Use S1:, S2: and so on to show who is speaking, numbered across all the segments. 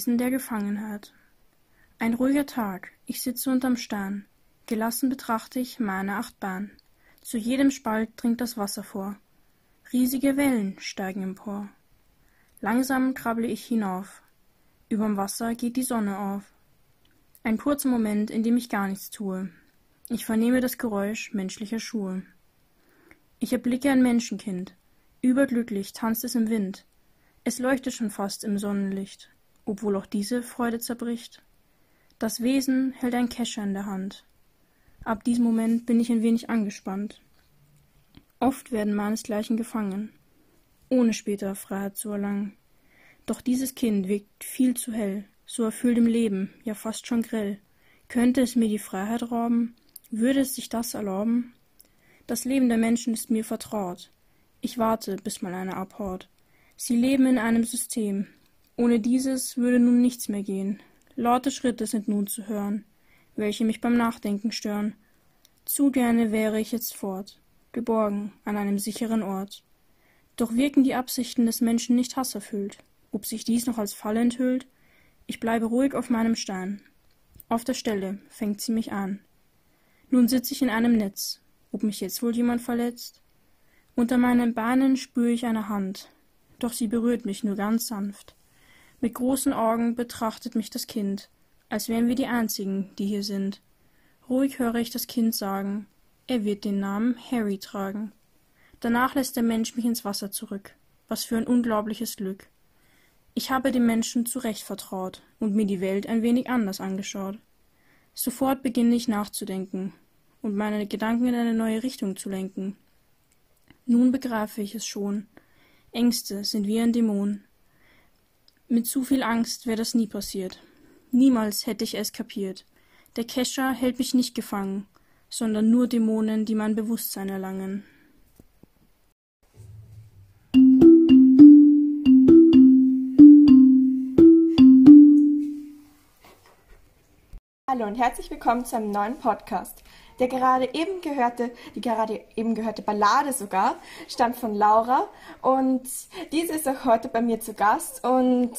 S1: Wesen der Gefangenheit. Ein ruhiger Tag, ich sitze unterm Stern, gelassen betrachte ich meine Achtbahn. Zu jedem Spalt dringt das Wasser vor. Riesige Wellen steigen empor. Langsam krabble ich hinauf. Überm Wasser geht die Sonne auf. Ein kurzer Moment, in dem ich gar nichts tue. Ich vernehme das Geräusch menschlicher Schuhe. Ich erblicke ein Menschenkind. Überglücklich tanzt es im Wind. Es leuchtet schon fast im Sonnenlicht, obwohl auch diese Freude zerbricht. Das Wesen hält ein Kescher in der Hand. Ab diesem Moment bin ich ein wenig angespannt. Oft werden meinesgleichen gefangen, ohne später Freiheit zu erlangen. Doch dieses Kind wirkt viel zu hell, so erfüllt im Leben, ja fast schon grell. Könnte es mir die Freiheit rauben? Würde es sich das erlauben? Das Leben der Menschen ist mir vertraut. Ich warte, bis mal einer abhaut. Sie leben in einem System. Ohne dieses würde nun nichts mehr gehen. Laute Schritte sind nun zu hören, welche mich beim Nachdenken stören. Zu gerne wäre ich jetzt fort, geborgen an einem sicheren Ort. Doch wirken die Absichten des Menschen nicht hasserfüllt. Ob sich dies noch als Falle enthüllt? Ich bleibe ruhig auf meinem Stein. Auf der Stelle fängt sie mich an. Nun sitz ich in einem Netz. Ob mich jetzt wohl jemand verletzt? Unter meinen Beinen spüre ich eine Hand, doch sie berührt mich nur ganz sanft. Mit großen Augen betrachtet mich das Kind, als wären wir die einzigen, die hier sind. Ruhig höre ich das Kind sagen, er wird den Namen Harry tragen. Danach lässt der Mensch mich ins Wasser zurück. Was für ein unglaubliches Glück. Ich habe dem Menschen zurecht vertraut und mir die Welt ein wenig anders angeschaut. Sofort beginne ich nachzudenken und meine Gedanken in eine neue Richtung zu lenken. Nun begreife ich es schon. Ängste sind wie ein Dämon. Mit zu viel Angst wäre das nie passiert. Niemals hätte ich es kapiert. Der Kescher hält mich nicht gefangen, sondern nur Dämonen, die mein Bewusstsein erlangen.
S2: Hallo und herzlich willkommen zu einem neuen Podcast. Der gerade eben gehörte, die gerade eben gehörte Ballade sogar, stammt von Laura und diese ist auch heute bei mir zu Gast und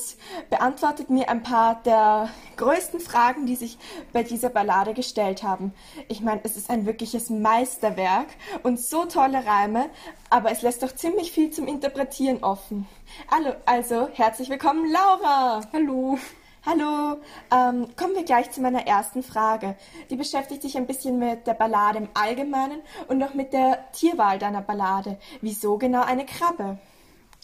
S2: beantwortet mir ein paar der größten Fragen, die sich bei dieser Ballade gestellt haben. Ich meine, es ist ein wirkliches Meisterwerk und so tolle Reime, aber es lässt doch ziemlich viel zum Interpretieren offen. Also, also herzlich willkommen, Laura!
S1: Hallo!
S2: Hallo, ähm, kommen wir gleich zu meiner ersten Frage. Die beschäftigt sich ein bisschen mit der Ballade im Allgemeinen und auch mit der Tierwahl deiner Ballade. Wieso genau eine Krabbe?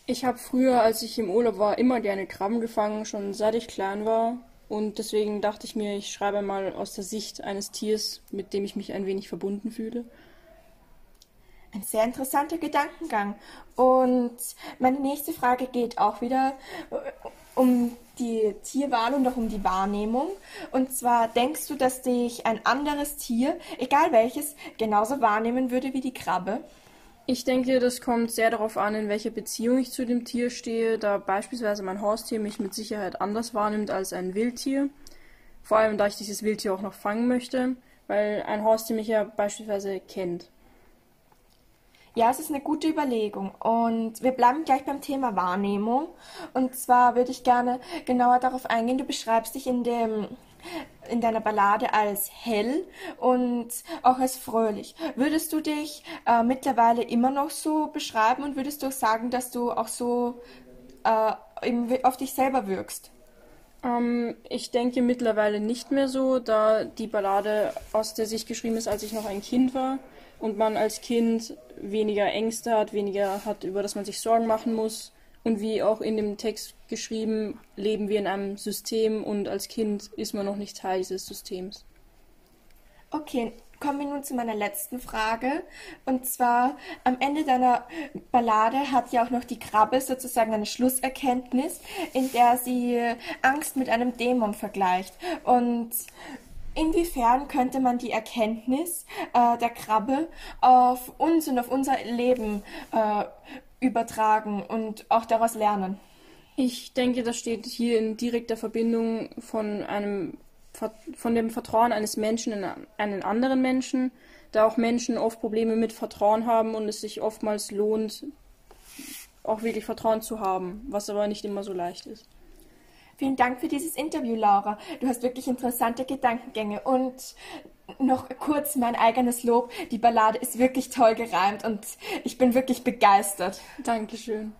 S1: Ich habe früher, als ich im Urlaub war, immer gerne Krabben gefangen, schon seit ich klein war. Und deswegen dachte ich mir, ich schreibe mal aus der Sicht eines Tiers, mit dem ich mich ein wenig verbunden fühle.
S2: Ein sehr interessanter Gedankengang. Und meine nächste Frage geht auch wieder um die Tierwahl und auch um die Wahrnehmung. Und zwar denkst du, dass dich ein anderes Tier, egal welches, genauso wahrnehmen würde wie die Krabbe?
S1: Ich denke, das kommt sehr darauf an, in welcher Beziehung ich zu dem Tier stehe, da beispielsweise mein Haustier mich mit Sicherheit anders wahrnimmt als ein Wildtier. Vor allem, da ich dieses Wildtier auch noch fangen möchte, weil ein Haustier mich ja beispielsweise kennt.
S2: Ja, es ist eine gute Überlegung. Und wir bleiben gleich beim Thema Wahrnehmung. Und zwar würde ich gerne genauer darauf eingehen. Du beschreibst dich in dem in deiner Ballade als hell und auch als fröhlich. Würdest du dich äh, mittlerweile immer noch so beschreiben und würdest du auch sagen, dass du auch so äh, auf dich selber wirkst?
S1: Ähm, ich denke mittlerweile nicht mehr so, da die Ballade aus der Sicht geschrieben ist, als ich noch ein Kind war und man als Kind weniger Ängste hat, weniger hat, über das man sich Sorgen machen muss. Und wie auch in dem Text geschrieben, leben wir in einem System und als Kind ist man noch nicht Teil dieses Systems.
S2: Okay, kommen wir nun zu meiner letzten Frage. Und zwar, am Ende deiner Ballade hat ja auch noch die Krabbe sozusagen eine Schlusserkenntnis, in der sie Angst mit einem Dämon vergleicht. Und Inwiefern könnte man die Erkenntnis äh, der Krabbe auf uns und auf unser Leben äh, übertragen und auch daraus lernen?
S1: Ich denke, das steht hier in direkter Verbindung von einem von dem Vertrauen eines Menschen in einen anderen Menschen, da auch Menschen oft Probleme mit Vertrauen haben und es sich oftmals lohnt, auch wirklich Vertrauen zu haben, was aber nicht immer so leicht ist.
S2: Vielen Dank für dieses Interview, Laura. Du hast wirklich interessante Gedankengänge und noch kurz mein eigenes Lob. Die Ballade ist wirklich toll gereimt und ich bin wirklich begeistert.
S1: Dankeschön.